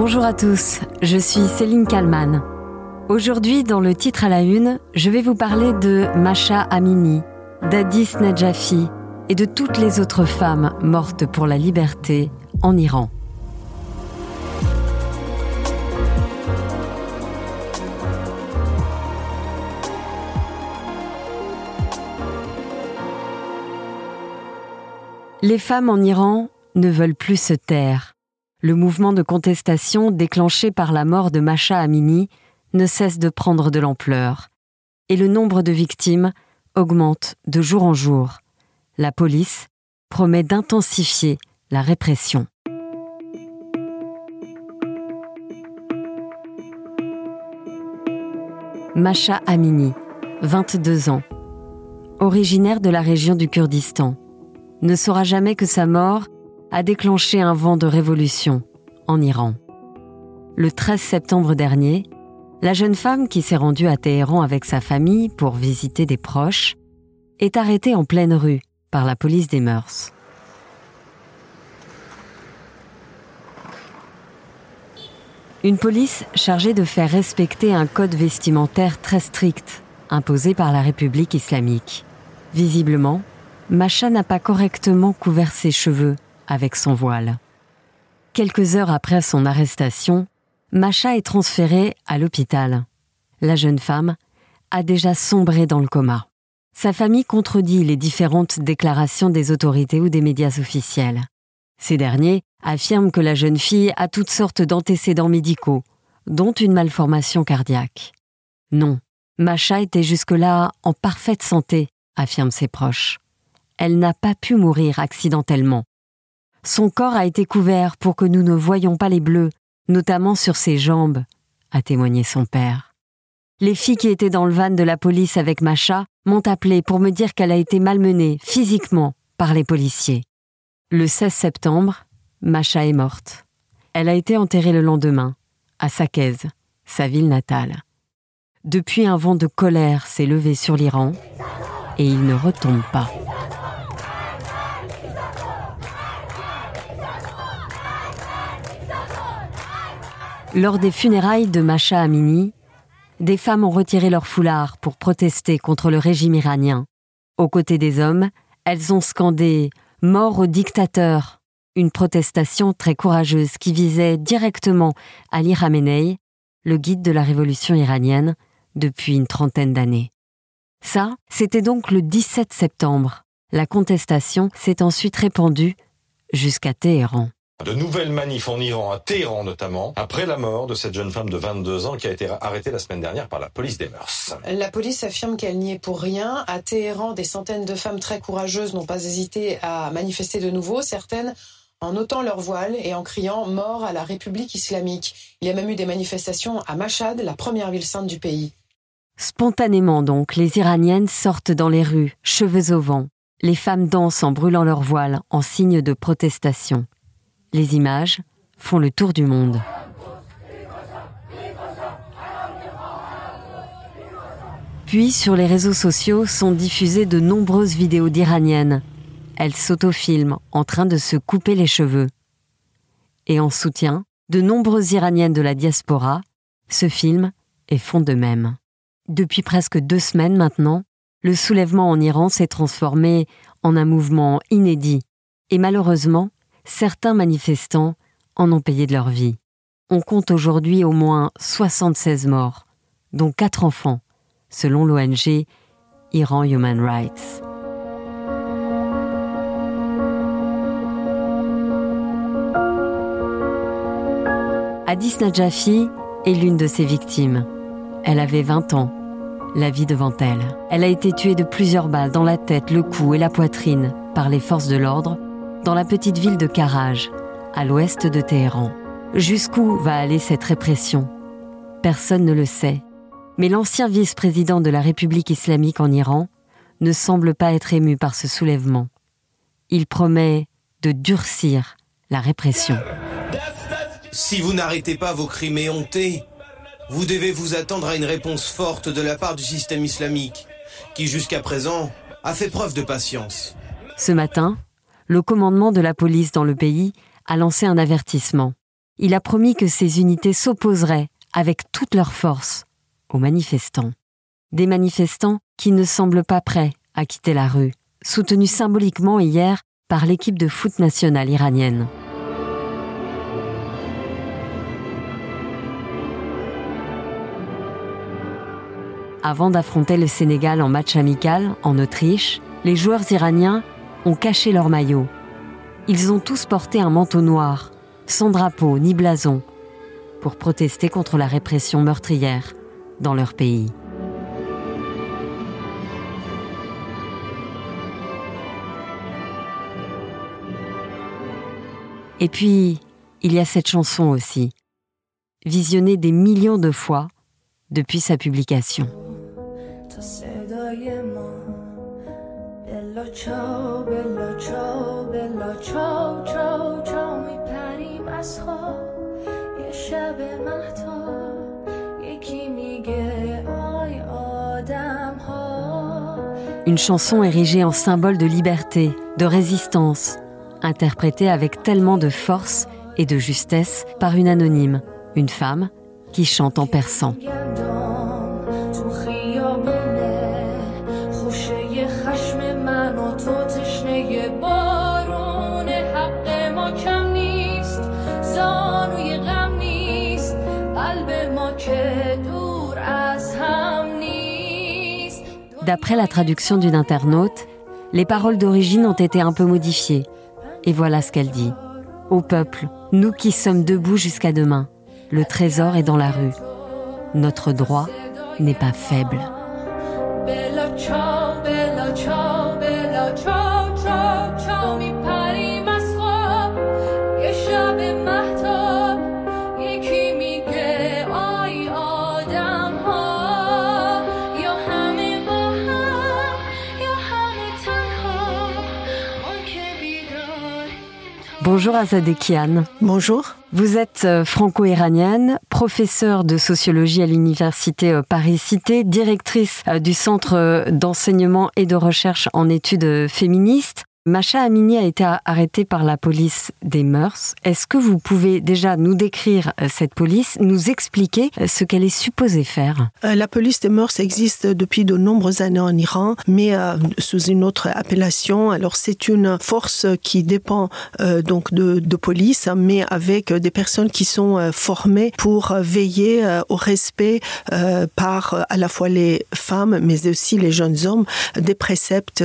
Bonjour à tous, je suis Céline Kalman. Aujourd'hui, dans le titre à la une, je vais vous parler de Masha Amini, d'Adis Najafi et de toutes les autres femmes mortes pour la liberté en Iran. Les femmes en Iran ne veulent plus se taire. Le mouvement de contestation déclenché par la mort de Masha Amini ne cesse de prendre de l'ampleur. Et le nombre de victimes augmente de jour en jour. La police promet d'intensifier la répression. Masha Amini, 22 ans, originaire de la région du Kurdistan ne saura jamais que sa mort a déclenché un vent de révolution en Iran. Le 13 septembre dernier, la jeune femme qui s'est rendue à Téhéran avec sa famille pour visiter des proches est arrêtée en pleine rue par la police des mœurs. Une police chargée de faire respecter un code vestimentaire très strict imposé par la République islamique. Visiblement, Macha n'a pas correctement couvert ses cheveux avec son voile. Quelques heures après son arrestation, Macha est transférée à l'hôpital. La jeune femme a déjà sombré dans le coma. Sa famille contredit les différentes déclarations des autorités ou des médias officiels. Ces derniers affirment que la jeune fille a toutes sortes d'antécédents médicaux, dont une malformation cardiaque. Non, Macha était jusque-là en parfaite santé, affirment ses proches elle n'a pas pu mourir accidentellement. Son corps a été couvert pour que nous ne voyions pas les bleus, notamment sur ses jambes, a témoigné son père. Les filles qui étaient dans le van de la police avec Macha m'ont appelé pour me dire qu'elle a été malmenée physiquement par les policiers. Le 16 septembre, Macha est morte. Elle a été enterrée le lendemain, à Sakez, sa ville natale. Depuis, un vent de colère s'est levé sur l'Iran et il ne retombe pas. Lors des funérailles de Masha Amini, des femmes ont retiré leur foulard pour protester contre le régime iranien. Aux côtés des hommes, elles ont scandé Mort au dictateur, une protestation très courageuse qui visait directement Ali Khamenei, le guide de la révolution iranienne, depuis une trentaine d'années. Ça, c'était donc le 17 septembre. La contestation s'est ensuite répandue jusqu'à Téhéran. De nouvelles manifs en Iran, à Téhéran notamment, après la mort de cette jeune femme de 22 ans qui a été arrêtée la semaine dernière par la police des mœurs. La police affirme qu'elle n'y est pour rien. À Téhéran, des centaines de femmes très courageuses n'ont pas hésité à manifester de nouveau, certaines en ôtant leur voile et en criant mort à la République islamique. Il y a même eu des manifestations à Mashhad, la première ville sainte du pays. Spontanément donc, les Iraniennes sortent dans les rues, cheveux au vent. Les femmes dansent en brûlant leur voile en signe de protestation. Les images font le tour du monde. Puis sur les réseaux sociaux sont diffusées de nombreuses vidéos d'Iraniennes. Elles s'autofilment en train de se couper les cheveux. Et en soutien, de nombreuses Iraniennes de la diaspora se filment et font de même. Depuis presque deux semaines maintenant, le soulèvement en Iran s'est transformé en un mouvement inédit. Et malheureusement, certains manifestants en ont payé de leur vie. On compte aujourd'hui au moins 76 morts, dont 4 enfants, selon l'ONG Iran Human Rights. Addis Najafi est l'une de ces victimes. Elle avait 20 ans, la vie devant elle. Elle a été tuée de plusieurs balles dans la tête, le cou et la poitrine par les forces de l'ordre dans la petite ville de Karaj, à l'ouest de Téhéran. Jusqu'où va aller cette répression? Personne ne le sait. Mais l'ancien vice-président de la République islamique en Iran ne semble pas être ému par ce soulèvement. Il promet de durcir la répression. Si vous n'arrêtez pas vos crimes éhontés, vous devez vous attendre à une réponse forte de la part du système islamique, qui jusqu'à présent a fait preuve de patience. Ce matin, le commandement de la police dans le pays a lancé un avertissement. il a promis que ces unités s'opposeraient avec toute leur force aux manifestants. Des manifestants qui ne semblent pas prêts à quitter la rue, soutenus symboliquement hier par l'équipe de foot nationale iranienne. Avant d'affronter le Sénégal en match amical en Autriche, les joueurs iraniens ont caché leur maillot. Ils ont tous porté un manteau noir, sans drapeau ni blason, pour protester contre la répression meurtrière dans leur pays. Et puis, il y a cette chanson aussi, visionnée des millions de fois depuis sa publication. Une chanson érigée en symbole de liberté, de résistance, interprétée avec tellement de force et de justesse par une anonyme, une femme qui chante en persan. D'après la traduction d'une internaute, les paroles d'origine ont été un peu modifiées. Et voilà ce qu'elle dit. Au peuple, nous qui sommes debout jusqu'à demain, le trésor est dans la rue. Notre droit n'est pas faible. Bonjour Azadekian. Bonjour. Vous êtes euh, franco-iranienne, professeure de sociologie à l'université euh, Paris-Cité, directrice euh, du Centre d'enseignement et de recherche en études féministes. Macha Amini a été arrêtée par la police des mœurs. Est-ce que vous pouvez déjà nous décrire euh, cette police, nous expliquer euh, ce qu'elle est supposée faire? Euh, La police des mœurs existe depuis de nombreuses années en Iran, mais sous une autre appellation. Alors c'est une force qui dépend donc de, de, police, mais avec des personnes qui sont formées pour veiller au respect par à la fois les femmes, mais aussi les jeunes hommes, des préceptes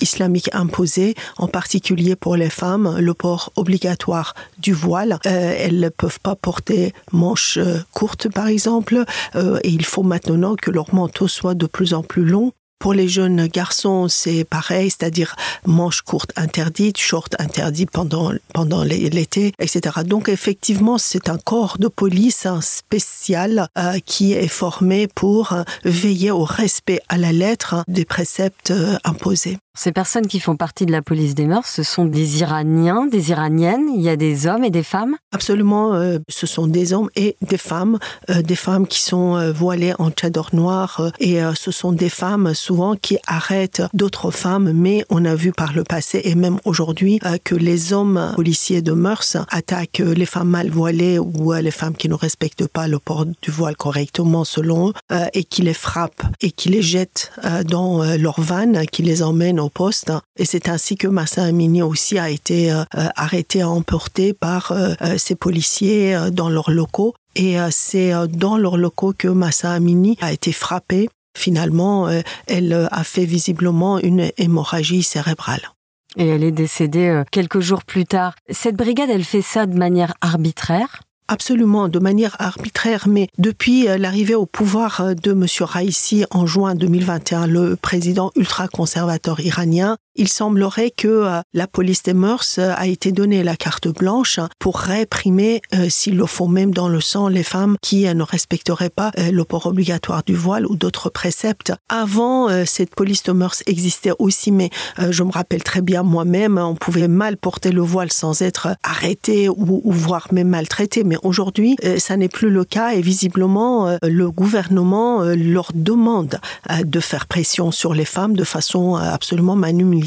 islamiques imposés en particulier pour les femmes, le port obligatoire du voile. Euh, elles ne peuvent pas porter manches euh, courtes, par exemple, euh, et il faut maintenant que leur manteau soit de plus en plus long. Pour les jeunes garçons, c'est pareil, c'est-à-dire manches courtes interdites, shorts interdits pendant, pendant l'été, etc. Donc effectivement, c'est un corps de police spécial qui est formé pour veiller au respect à la lettre des préceptes imposés. Ces personnes qui font partie de la police des mœurs, ce sont des Iraniens, des Iraniennes. Il y a des hommes et des femmes. Absolument, euh, ce sont des hommes et des femmes, euh, des femmes qui sont euh, voilées en tchador noir et ce sont des femmes souvent qui arrêtent d'autres femmes. Mais on a vu par le passé et même aujourd'hui que les hommes policiers de mœurs attaquent les femmes mal voilées ou les femmes qui ne respectent pas le port du voile correctement selon eux et qui les frappent et qui les jettent dans leur vanne, qui les emmènent poste. Et c'est ainsi que Massa Amini aussi a été euh, euh, arrêté emporté par euh, ces policiers dans leurs locaux. Et c'est dans leurs locaux que Massa Amini a été frappée. Finalement, elle a fait visiblement une hémorragie cérébrale. Et elle est décédée quelques jours plus tard. Cette brigade, elle fait ça de manière arbitraire? Absolument, de manière arbitraire, mais depuis euh, l'arrivée au pouvoir euh, de M. Raisi en juin 2021, le président ultra-conservateur iranien il semblerait que euh, la police des mœurs euh, a été donnée la carte blanche pour réprimer, euh, s'il le faut même dans le sang, les femmes qui ne respecteraient pas le port obligatoire du voile ou d'autres préceptes. Avant, cette police des mœurs existait aussi, mais je me rappelle très bien moi-même, on pouvait mal porter le voile sans être arrêté ou, ou voire même maltraité. Mais aujourd'hui, ça n'est plus le cas et visiblement, le gouvernement leur demande de faire pression sur les femmes de façon absolument manumile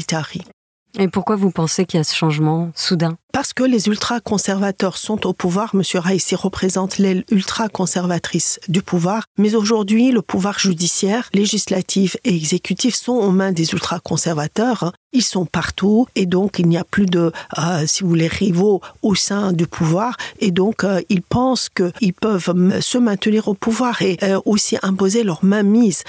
et pourquoi vous pensez qu'il y a ce changement soudain? Parce que les ultra-conservateurs sont au pouvoir. Monsieur Raïssi représente l'aile ultra-conservatrice du pouvoir. Mais aujourd'hui, le pouvoir judiciaire, législatif et exécutif sont aux mains des ultra-conservateurs. Ils sont partout et donc il n'y a plus de, euh, si vous voulez, rivaux au sein du pouvoir et donc euh, ils pensent qu'ils peuvent se maintenir au pouvoir et euh, aussi imposer leur mainmise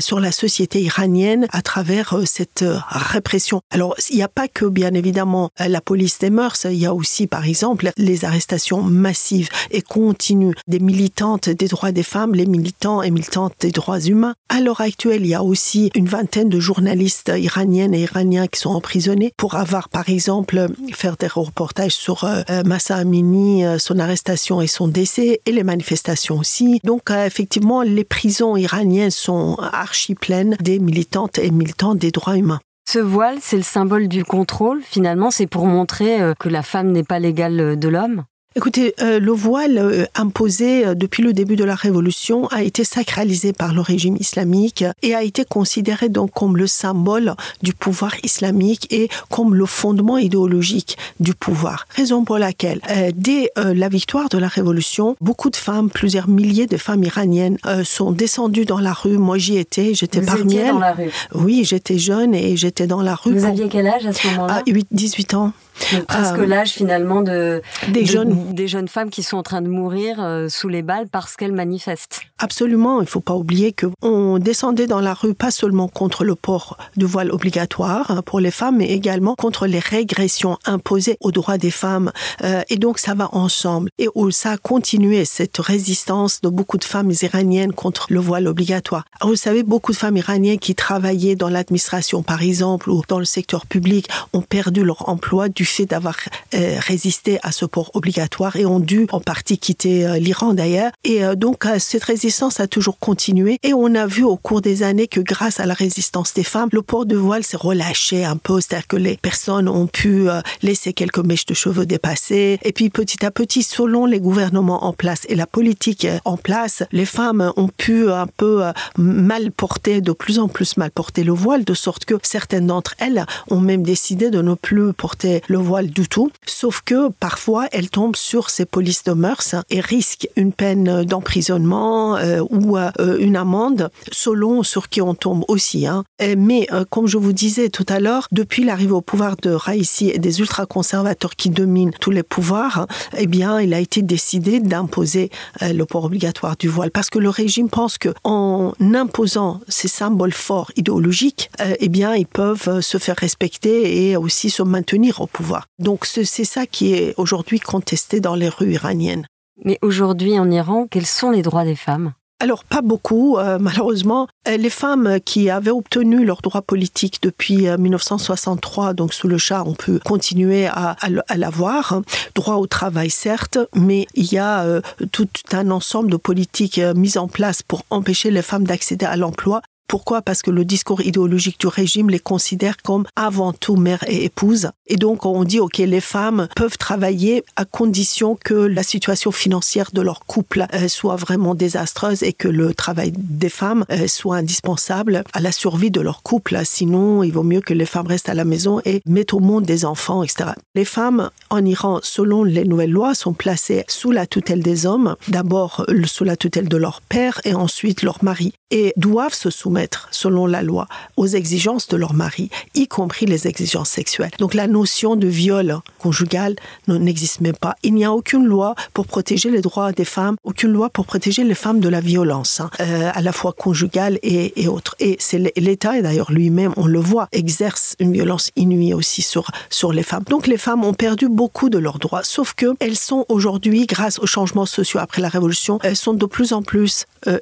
sur la société iranienne à travers cette répression. Alors il n'y a pas que bien évidemment la police des mœurs, il y a aussi par exemple les arrestations massives et continues des militantes des droits des femmes, les militants et militantes des droits humains. À l'heure actuelle, il y a aussi une vingtaine de journalistes iraniennes et iraniens qui sont emprisonnés pour avoir, par exemple, faire des reportages sur euh, Massa Amini, euh, son arrestation et son décès, et les manifestations aussi. Donc, euh, effectivement, les prisons iraniennes sont archi pleines des militantes et militants des droits humains. Ce voile, c'est le symbole du contrôle. Finalement, c'est pour montrer que la femme n'est pas l'égale de l'homme. Écoutez, euh, le voile euh, imposé euh, depuis le début de la Révolution a été sacralisé par le régime islamique et a été considéré donc comme le symbole du pouvoir islamique et comme le fondement idéologique du pouvoir. Raison pour laquelle, dès la victoire de la Révolution, beaucoup de femmes, plusieurs milliers de femmes iraniennes sont descendues dans la rue. Moi, j'y étais, j'étais parmi elles. dans la rue Oui, j'étais jeune et j'étais dans la rue. Vous aviez quel âge à ce moment-là? 18 ans. Donc presque euh, l'âge finalement de des jeunes des jeunes femmes qui sont en train de mourir euh, sous les balles parce qu'elles manifestent. Absolument, il faut pas oublier que on descendait dans la rue pas seulement contre le port du voile obligatoire hein, pour les femmes, mais également contre les régressions imposées aux droits des femmes. Euh, et donc ça va ensemble. Et où ça a continué cette résistance de beaucoup de femmes iraniennes contre le voile obligatoire. vous savez, beaucoup de femmes iraniennes qui travaillaient dans l'administration, par exemple, ou dans le secteur public, ont perdu leur emploi du fait d'avoir euh, résisté à ce port obligatoire et ont dû en partie quitter euh, l'Iran d'ailleurs. Et euh, donc cette résistance a toujours continué et on a vu au cours des années que grâce à la résistance des femmes, le port de voile s'est relâché un peu, c'est-à-dire que les personnes ont pu laisser quelques mèches de cheveux dépasser et puis petit à petit, selon les gouvernements en place et la politique en place, les femmes ont pu un peu mal porter, de plus en plus mal porter le voile, de sorte que certaines d'entre elles ont même décidé de ne plus porter le voile du tout, sauf que parfois elle tombe sur ces polices de mœurs et risque une peine d'emprisonnement euh, ou euh, une amende selon sur qui on tombe aussi. Hein. Mais euh, comme je vous disais tout à l'heure, depuis l'arrivée au pouvoir de Raïssi et des ultra-conservateurs qui dominent tous les pouvoirs, eh bien, il a été décidé d'imposer le port obligatoire du voile parce que le régime pense que en imposant ces symboles forts idéologiques, eh bien, ils peuvent se faire respecter et aussi se maintenir au pouvoir. Donc c'est ça qui est aujourd'hui contesté dans les rues iraniennes. Mais aujourd'hui en Iran, quels sont les droits des femmes? Alors pas beaucoup, euh, malheureusement. Euh, les femmes qui avaient obtenu leurs droits politiques depuis 1963, euh, donc sous le chat, on peut continuer à, à, l'avoir. Droit au travail, certes, mais il y a tout un ensemble de politiques mises en place pour empêcher les femmes d'accéder à l'emploi pourquoi? Parce que le discours idéologique du régime les considère comme avant tout mère et épouse. Et donc on dit, OK, les femmes peuvent travailler à condition que la situation financière de leur couple euh, soit vraiment désastreuse et que le travail des femmes euh, soit indispensable à la survie de leur couple. Sinon, il vaut mieux que les femmes restent à la maison et mettent au monde des enfants, etc. Les femmes en Iran, selon les nouvelles lois, sont placées sous la tutelle des hommes, d'abord sous la tutelle de leur père et ensuite leur mari, et doivent se soumettre selon la loi, aux exigences de leur mari, y compris les exigences sexuelles. Donc la notion de viol conjugal n'existe même pas. Il n'y a aucune loi pour protéger les droits des femmes, aucune loi pour protéger les femmes de la violence, hein, euh, à la fois conjugale et, et autre. Et c'est l'État, et d'ailleurs lui-même, on le voit, exerce une violence inouïe aussi sur, sur les femmes. Donc les femmes ont perdu beaucoup de leurs droits, sauf que elles sont aujourd'hui, grâce aux changements sociaux après la Révolution, elles sont de plus en plus euh,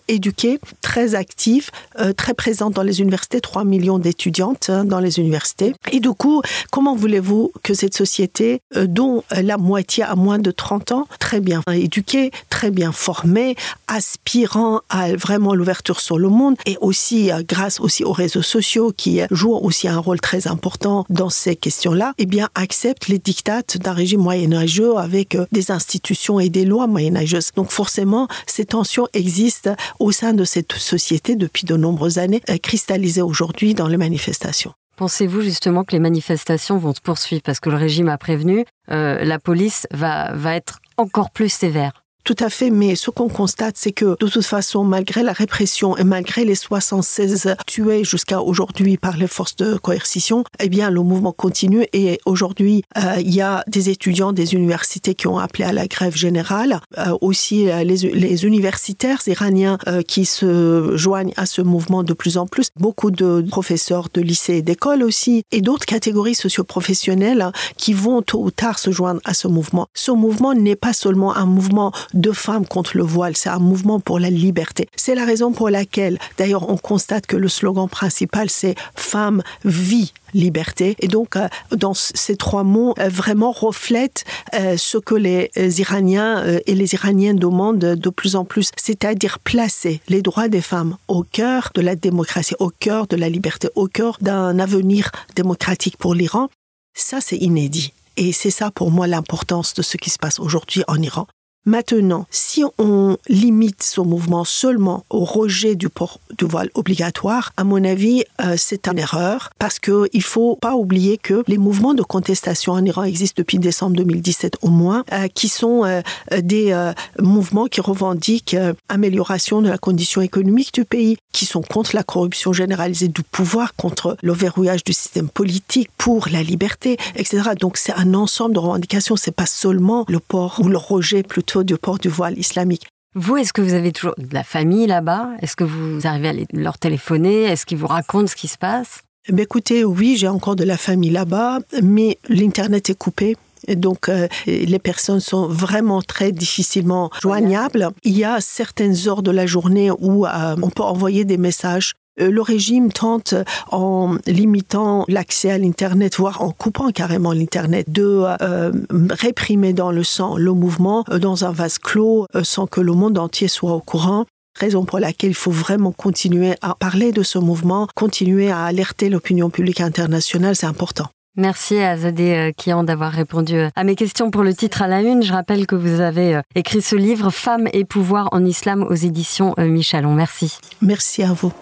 très actives, euh, très présente dans les universités, 3 millions d'étudiantes hein, dans les universités. Et du coup, comment voulez-vous que cette société, euh, dont la moitié a moins de 30 ans, très bien éduquée, très bien formée, aspirant à vraiment l'ouverture sur le monde, et aussi euh, grâce aussi aux réseaux sociaux qui jouent aussi un rôle très important dans ces questions-là, eh bien, accepte les dictates d'un régime moyenâgeux avec euh, des institutions et des lois moyenâgeuses. Donc forcément, ces tensions existent au sein de cette société depuis de nombreuses années, cristallisées aujourd'hui dans les manifestations. Pensez-vous justement que les manifestations vont se poursuivre? Parce que le régime a prévenu, euh, la police va, va être encore plus sévère tout à fait, mais ce qu'on constate, c'est que de toute façon, malgré la répression et malgré les 76 tués jusqu'à aujourd'hui par les forces de coercition, eh bien, le mouvement continue. Et aujourd'hui, euh, il y a des étudiants des universités qui ont appelé à la grève générale, euh, aussi euh, les, universitaires iraniens qui se joignent à ce mouvement de plus en plus, beaucoup de professeurs de lycées et d'écoles aussi, et d'autres catégories socioprofessionnelles qui vont tôt ou tard se joindre à ce mouvement. Ce mouvement n'est pas seulement un mouvement de femmes contre le voile. C'est un mouvement pour la liberté. C'est la raison pour laquelle, d'ailleurs, on constate que le slogan principal, c'est Femme, vie, liberté. Et donc, euh, dans ces trois mots, euh, vraiment reflètent euh, ce que les Iraniens et les Iraniennes demandent de plus en plus, c'est-à-dire placer les droits des femmes au cœur de la démocratie, au cœur de la liberté, au cœur d'un avenir démocratique pour l'Iran. Ça, c'est inédit. Et c'est ça pour moi l'importance de ce qui se passe aujourd'hui en Iran. Maintenant, si on limite ce mouvement seulement au rejet du port du voile obligatoire, à mon avis, euh, c'est une erreur parce qu'il ne faut pas oublier que les mouvements de contestation en Iran existent depuis décembre 2017 au moins, euh, qui sont euh, des mouvements qui revendiquent amélioration de la condition économique du pays, qui sont contre la corruption généralisée du pouvoir, contre le verrouillage du système politique, pour la liberté, etc. Donc c'est un ensemble de revendications, c'est pas seulement le port ou le rejet plutôt du port du voile islamique. Vous, est-ce que vous avez toujours de la famille là-bas? Est-ce que vous arrivez à leur téléphoner? Est-ce qu'ils vous racontent ce qui se passe? Eh Écoutez, oui, j'ai encore de la famille là-bas, mais l'Internet est coupé. donc, euh, les personnes sont vraiment très difficilement joignables. Il y a certaines heures de la journée où euh, on peut envoyer des messages le régime tente, en limitant l'accès à l'Internet, voire en coupant carrément l'Internet, de euh, réprimer dans le sang le mouvement euh, dans un vase clos sans que le monde entier soit au courant raison pour laquelle il faut vraiment continuer à parler de ce mouvement, continuer à alerter l'opinion publique internationale, c'est important. Merci à Zadé Kian d'avoir répondu à mes questions pour le titre à la une. Je rappelle que vous avez écrit ce livre Femmes et pouvoir en islam aux éditions Michalon. Merci. Merci à vous.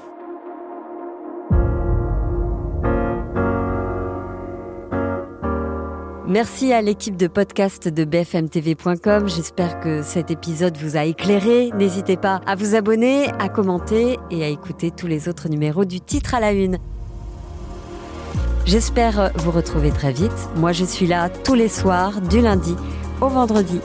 Merci à l'équipe de podcast de bfmtv.com. J'espère que cet épisode vous a éclairé. N'hésitez pas à vous abonner, à commenter et à écouter tous les autres numéros du titre à la une. J'espère vous retrouver très vite. Moi, je suis là tous les soirs, du lundi au vendredi